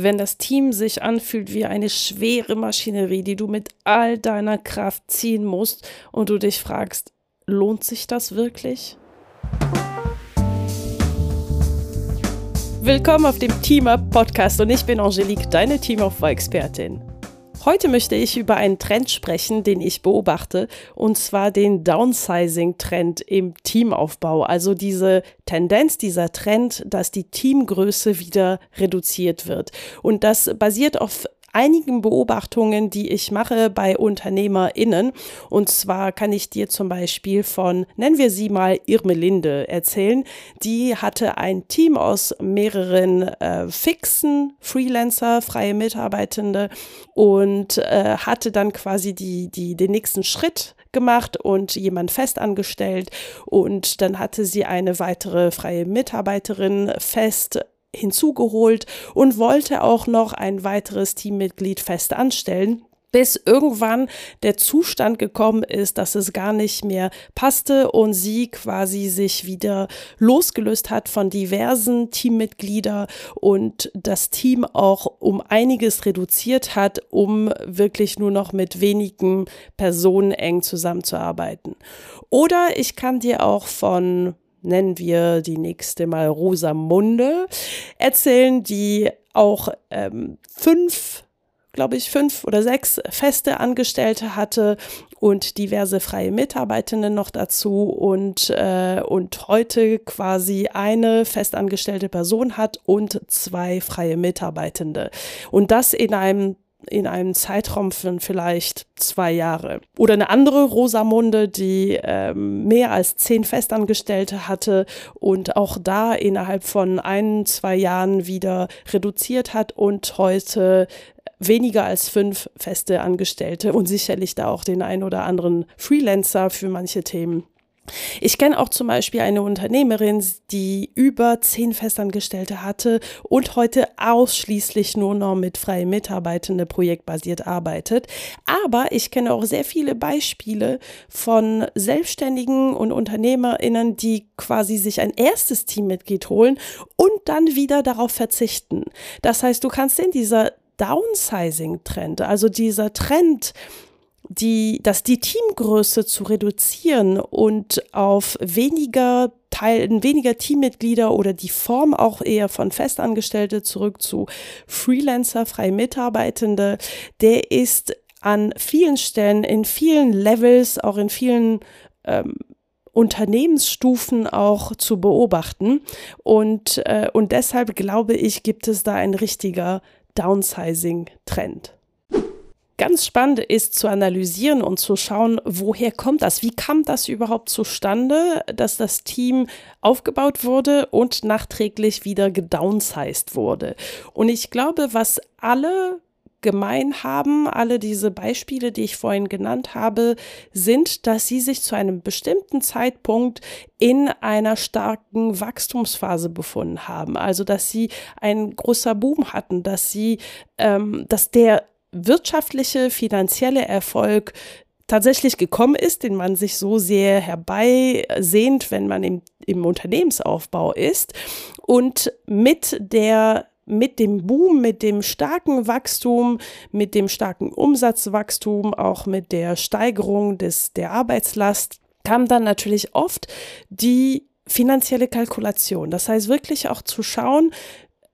wenn das Team sich anfühlt wie eine schwere Maschinerie, die du mit all deiner Kraft ziehen musst und du dich fragst, lohnt sich das wirklich? Willkommen auf dem Teamup Podcast und ich bin Angelique, deine Teamaufbau-Expertin. Heute möchte ich über einen Trend sprechen, den ich beobachte, und zwar den Downsizing-Trend im Teamaufbau. Also diese Tendenz, dieser Trend, dass die Teamgröße wieder reduziert wird. Und das basiert auf einigen Beobachtungen, die ich mache bei UnternehmerInnen. Und zwar kann ich dir zum Beispiel von, nennen wir sie mal Irmelinde erzählen. Die hatte ein Team aus mehreren äh, fixen Freelancer, freie Mitarbeitende und äh, hatte dann quasi die, die, den nächsten Schritt gemacht und jemand fest angestellt und dann hatte sie eine weitere freie Mitarbeiterin fest hinzugeholt und wollte auch noch ein weiteres Teammitglied fest anstellen bis irgendwann der Zustand gekommen ist, dass es gar nicht mehr passte und sie quasi sich wieder losgelöst hat von diversen Teammitglieder und das Team auch um einiges reduziert hat, um wirklich nur noch mit wenigen Personen eng zusammenzuarbeiten. Oder ich kann dir auch von nennen wir die nächste mal Rosamunde, erzählen, die auch ähm, fünf glaube ich, fünf oder sechs feste Angestellte hatte und diverse freie Mitarbeitende noch dazu und, äh, und heute quasi eine festangestellte Person hat und zwei freie Mitarbeitende. Und das in einem in einem Zeitraum von vielleicht zwei Jahre. Oder eine andere Rosamunde, die ähm, mehr als zehn Festangestellte hatte und auch da innerhalb von ein, zwei Jahren wieder reduziert hat und heute weniger als fünf feste Angestellte und sicherlich da auch den ein oder anderen Freelancer für manche Themen ich kenne auch zum Beispiel eine Unternehmerin, die über zehn Festangestellte hatte und heute ausschließlich nur noch mit freien Mitarbeitenden projektbasiert arbeitet. Aber ich kenne auch sehr viele Beispiele von Selbstständigen und UnternehmerInnen, die quasi sich ein erstes Teammitglied holen und dann wieder darauf verzichten. Das heißt, du kannst in dieser Downsizing-Trend, also dieser Trend, die, dass die Teamgröße zu reduzieren und auf weniger Teil, weniger Teammitglieder oder die Form auch eher von Festangestellte zurück zu Freelancer, freie Mitarbeitende, der ist an vielen Stellen, in vielen Levels, auch in vielen ähm, Unternehmensstufen auch zu beobachten. Und, äh, und deshalb glaube ich, gibt es da ein richtiger Downsizing-Trend. Ganz spannend ist zu analysieren und zu schauen, woher kommt das? Wie kam das überhaupt zustande, dass das Team aufgebaut wurde und nachträglich wieder gedownsized wurde? Und ich glaube, was alle gemein haben, alle diese Beispiele, die ich vorhin genannt habe, sind, dass sie sich zu einem bestimmten Zeitpunkt in einer starken Wachstumsphase befunden haben. Also, dass sie ein großer Boom hatten, dass sie, ähm, dass der wirtschaftliche, finanzielle Erfolg tatsächlich gekommen ist, den man sich so sehr herbeisehnt, wenn man im, im Unternehmensaufbau ist. Und mit der mit dem Boom, mit dem starken Wachstum, mit dem starken Umsatzwachstum, auch mit der Steigerung des, der Arbeitslast, kam dann natürlich oft die finanzielle Kalkulation. Das heißt wirklich auch zu schauen,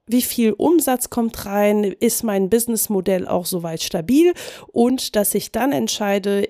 wie viel Umsatz kommt rein, ist mein Businessmodell auch soweit stabil und dass ich dann entscheide,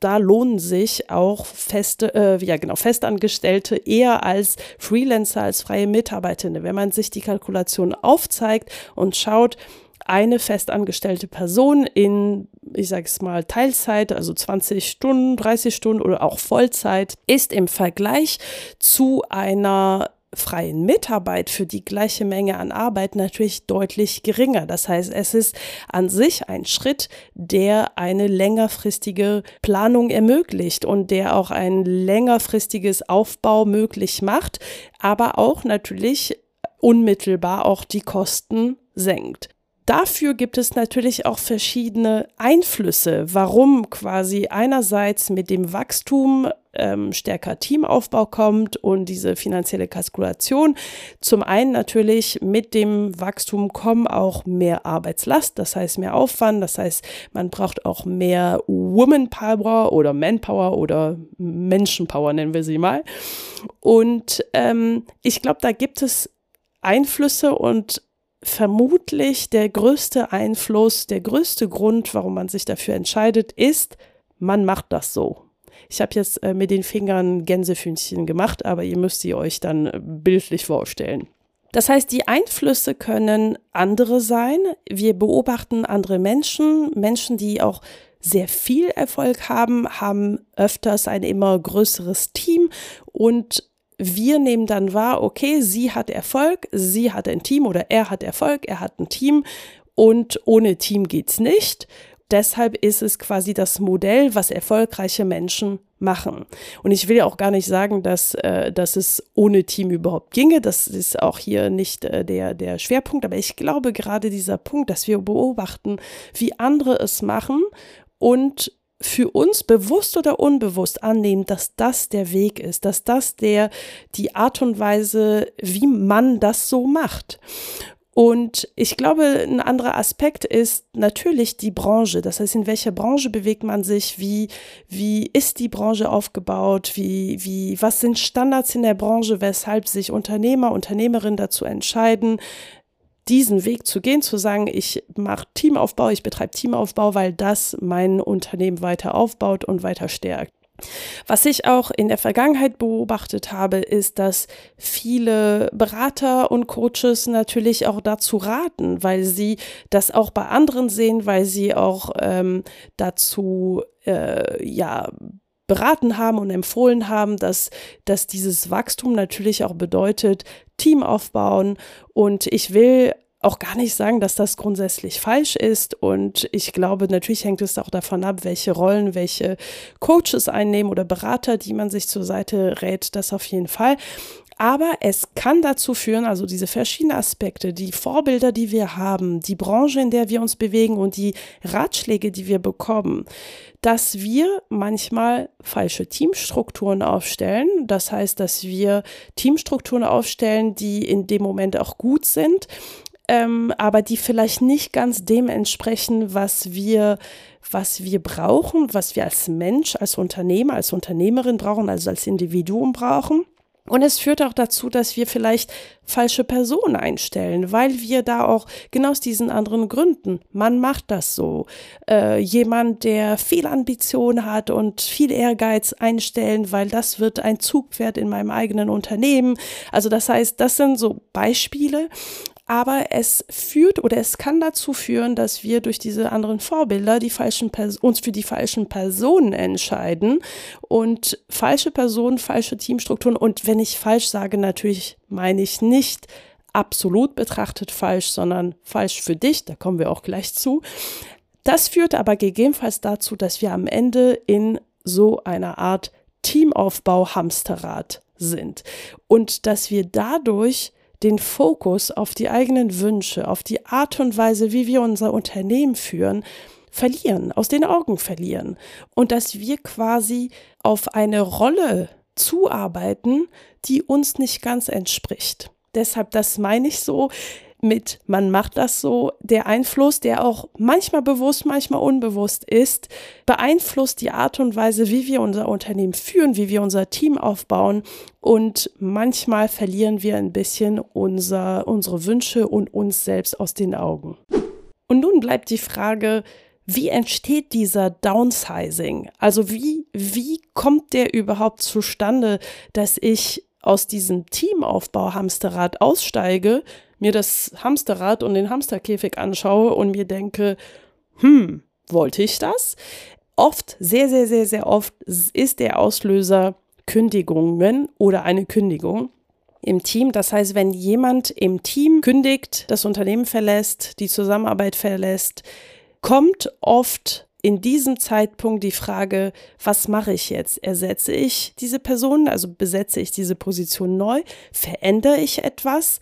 da lohnen sich auch feste, äh, ja genau, Festangestellte eher als Freelancer, als freie Mitarbeitende. Wenn man sich die Kalkulation aufzeigt und schaut, eine festangestellte Person in, ich sage es mal, Teilzeit, also 20 Stunden, 30 Stunden oder auch Vollzeit, ist im Vergleich zu einer freien Mitarbeit für die gleiche Menge an Arbeit natürlich deutlich geringer. Das heißt, es ist an sich ein Schritt, der eine längerfristige Planung ermöglicht und der auch ein längerfristiges Aufbau möglich macht, aber auch natürlich unmittelbar auch die Kosten senkt. Dafür gibt es natürlich auch verschiedene Einflüsse, warum quasi einerseits mit dem Wachstum ähm, stärker Teamaufbau kommt und diese finanzielle Kalkulation. Zum einen natürlich mit dem Wachstum kommen auch mehr Arbeitslast, das heißt mehr Aufwand, das heißt man braucht auch mehr Woman Power oder Manpower oder Menschenpower nennen wir sie mal. Und ähm, ich glaube, da gibt es Einflüsse und vermutlich der größte Einfluss, der größte Grund, warum man sich dafür entscheidet, ist, man macht das so. Ich habe jetzt äh, mit den Fingern Gänsefüßchen gemacht, aber ihr müsst sie euch dann äh, bildlich vorstellen. Das heißt, die Einflüsse können andere sein. Wir beobachten andere Menschen, Menschen, die auch sehr viel Erfolg haben, haben öfters ein immer größeres Team und wir nehmen dann wahr, okay, sie hat Erfolg, sie hat ein Team oder er hat Erfolg, er hat ein Team und ohne Team geht's nicht. Deshalb ist es quasi das Modell, was erfolgreiche Menschen machen. Und ich will ja auch gar nicht sagen, dass, äh, dass es ohne Team überhaupt ginge. Das ist auch hier nicht äh, der, der Schwerpunkt. Aber ich glaube gerade dieser Punkt, dass wir beobachten, wie andere es machen und für uns bewusst oder unbewusst annehmen, dass das der Weg ist, dass das der die Art und Weise, wie man das so macht. Und ich glaube, ein anderer Aspekt ist natürlich die Branche. Das heißt, in welcher Branche bewegt man sich? Wie, wie ist die Branche aufgebaut? Wie, wie, was sind Standards in der Branche, weshalb sich Unternehmer, Unternehmerinnen dazu entscheiden, diesen Weg zu gehen, zu sagen, ich mache Teamaufbau, ich betreibe Teamaufbau, weil das mein Unternehmen weiter aufbaut und weiter stärkt. Was ich auch in der Vergangenheit beobachtet habe, ist, dass viele Berater und Coaches natürlich auch dazu raten, weil sie das auch bei anderen sehen, weil sie auch ähm, dazu äh, ja beraten haben und empfohlen haben, dass, dass dieses Wachstum natürlich auch bedeutet, Team aufbauen. Und ich will auch gar nicht sagen, dass das grundsätzlich falsch ist. Und ich glaube, natürlich hängt es auch davon ab, welche Rollen, welche Coaches einnehmen oder Berater, die man sich zur Seite rät, das auf jeden Fall. Aber es kann dazu führen, also diese verschiedenen Aspekte, die Vorbilder, die wir haben, die Branche, in der wir uns bewegen und die Ratschläge, die wir bekommen, dass wir manchmal falsche Teamstrukturen aufstellen. Das heißt, dass wir Teamstrukturen aufstellen, die in dem Moment auch gut sind, ähm, aber die vielleicht nicht ganz dem entsprechen, was wir, was wir brauchen, was wir als Mensch, als Unternehmer, als Unternehmerin brauchen, also als Individuum brauchen. Und es führt auch dazu, dass wir vielleicht falsche Personen einstellen, weil wir da auch genau aus diesen anderen Gründen, man macht das so. Äh, jemand, der viel Ambition hat und viel Ehrgeiz einstellen, weil das wird ein Zugpferd in meinem eigenen Unternehmen. Also das heißt, das sind so Beispiele aber es führt oder es kann dazu führen, dass wir durch diese anderen Vorbilder die falschen uns für die falschen Personen entscheiden und falsche Personen, falsche Teamstrukturen und wenn ich falsch sage, natürlich meine ich nicht absolut betrachtet falsch, sondern falsch für dich, da kommen wir auch gleich zu. Das führt aber gegebenenfalls dazu, dass wir am Ende in so einer Art Teamaufbau-Hamsterrad sind und dass wir dadurch den Fokus auf die eigenen Wünsche, auf die Art und Weise, wie wir unser Unternehmen führen, verlieren, aus den Augen verlieren. Und dass wir quasi auf eine Rolle zuarbeiten, die uns nicht ganz entspricht. Deshalb, das meine ich so, mit, man macht das so, der Einfluss, der auch manchmal bewusst, manchmal unbewusst ist, beeinflusst die Art und Weise, wie wir unser Unternehmen führen, wie wir unser Team aufbauen und manchmal verlieren wir ein bisschen unser, unsere Wünsche und uns selbst aus den Augen. Und nun bleibt die Frage, wie entsteht dieser Downsizing? Also wie, wie kommt der überhaupt zustande, dass ich aus diesem Teamaufbau Hamsterrad aussteige mir das Hamsterrad und den Hamsterkäfig anschaue und mir denke, hm, wollte ich das? Oft, sehr, sehr, sehr, sehr oft ist der Auslöser Kündigungen oder eine Kündigung im Team. Das heißt, wenn jemand im Team kündigt, das Unternehmen verlässt, die Zusammenarbeit verlässt, kommt oft in diesem Zeitpunkt die Frage, was mache ich jetzt? Ersetze ich diese Person, also besetze ich diese Position neu? Verändere ich etwas?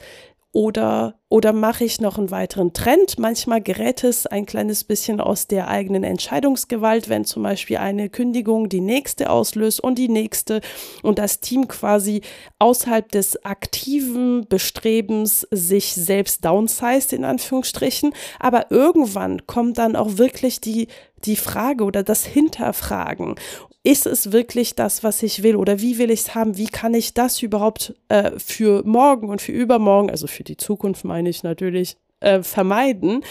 Oder oder mache ich noch einen weiteren Trend? Manchmal gerät es ein kleines bisschen aus der eigenen Entscheidungsgewalt, wenn zum Beispiel eine Kündigung die nächste auslöst und die nächste und das Team quasi außerhalb des aktiven Bestrebens sich selbst downsized, in Anführungsstrichen. Aber irgendwann kommt dann auch wirklich die die Frage oder das Hinterfragen. Ist es wirklich das, was ich will oder wie will ich es haben? Wie kann ich das überhaupt äh, für morgen und für übermorgen, also für die Zukunft meine ich natürlich, äh, vermeiden?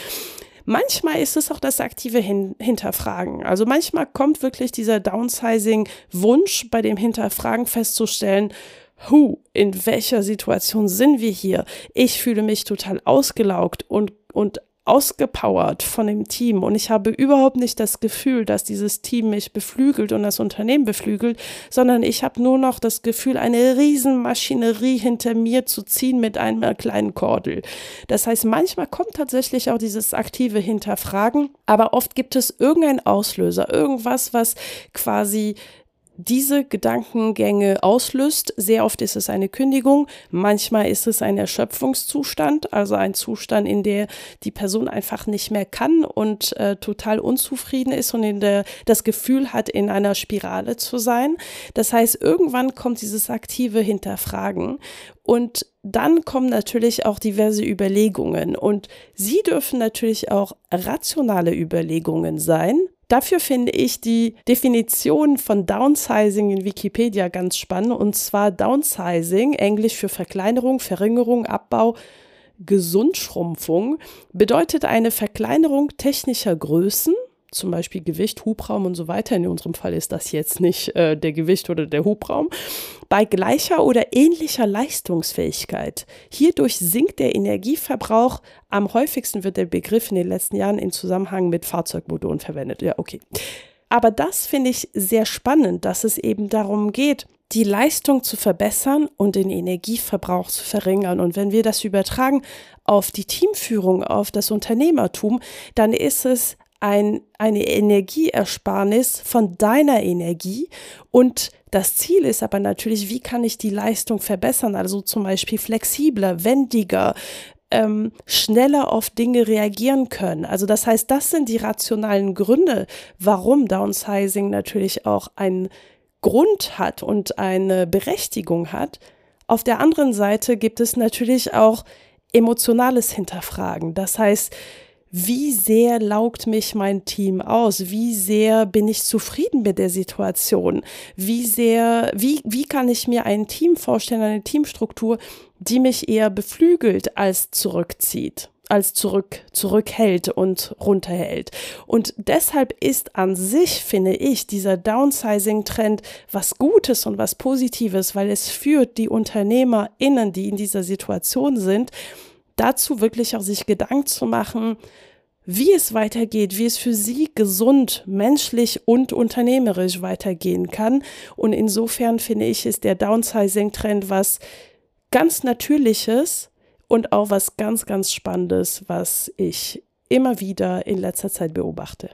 Manchmal ist es auch das aktive Hin Hinterfragen. Also manchmal kommt wirklich dieser Downsizing-Wunsch bei dem Hinterfragen festzustellen, Hu, in welcher Situation sind wir hier? Ich fühle mich total ausgelaugt und, und ausgepowert von dem Team und ich habe überhaupt nicht das Gefühl, dass dieses Team mich beflügelt und das Unternehmen beflügelt, sondern ich habe nur noch das Gefühl, eine Riesenmaschinerie hinter mir zu ziehen mit einem kleinen Kordel. Das heißt, manchmal kommt tatsächlich auch dieses aktive Hinterfragen, aber oft gibt es irgendeinen Auslöser, irgendwas, was quasi diese Gedankengänge auslöst. Sehr oft ist es eine Kündigung, manchmal ist es ein Erschöpfungszustand, also ein Zustand, in der die Person einfach nicht mehr kann und äh, total unzufrieden ist und in der das Gefühl hat, in einer Spirale zu sein. Das heißt, irgendwann kommt dieses aktive Hinterfragen und dann kommen natürlich auch diverse Überlegungen und sie dürfen natürlich auch rationale Überlegungen sein, Dafür finde ich die Definition von Downsizing in Wikipedia ganz spannend. Und zwar Downsizing, Englisch für Verkleinerung, Verringerung, Abbau, Gesundschrumpfung, bedeutet eine Verkleinerung technischer Größen zum Beispiel Gewicht, Hubraum und so weiter. In unserem Fall ist das jetzt nicht äh, der Gewicht oder der Hubraum. Bei gleicher oder ähnlicher Leistungsfähigkeit. Hierdurch sinkt der Energieverbrauch. Am häufigsten wird der Begriff in den letzten Jahren in Zusammenhang mit Fahrzeugmotoren verwendet. Ja, okay. Aber das finde ich sehr spannend, dass es eben darum geht, die Leistung zu verbessern und den Energieverbrauch zu verringern. Und wenn wir das übertragen auf die Teamführung, auf das Unternehmertum, dann ist es ein, eine Energieersparnis von deiner Energie und das Ziel ist aber natürlich, wie kann ich die Leistung verbessern? Also zum Beispiel flexibler, wendiger, ähm, schneller auf Dinge reagieren können. Also das heißt, das sind die rationalen Gründe, warum Downsizing natürlich auch einen Grund hat und eine Berechtigung hat. Auf der anderen Seite gibt es natürlich auch emotionales Hinterfragen. Das heißt, wie sehr laugt mich mein Team aus? Wie sehr bin ich zufrieden mit der Situation? Wie sehr, wie, wie kann ich mir ein Team vorstellen, eine Teamstruktur, die mich eher beflügelt als zurückzieht? als zurück, zurückhält und runterhält. Und deshalb ist an sich, finde ich, dieser Downsizing-Trend was Gutes und was Positives, weil es führt die UnternehmerInnen, die in dieser Situation sind, dazu wirklich auch sich Gedanken zu machen, wie es weitergeht, wie es für sie gesund, menschlich und unternehmerisch weitergehen kann. Und insofern finde ich, ist der Downsizing-Trend was ganz Natürliches und auch was ganz, ganz Spannendes, was ich immer wieder in letzter Zeit beobachte.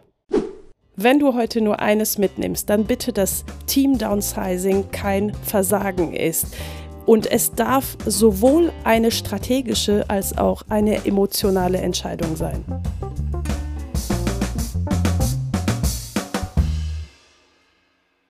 Wenn du heute nur eines mitnimmst, dann bitte, dass Team Downsizing kein Versagen ist. Und es darf sowohl eine strategische als auch eine emotionale Entscheidung sein.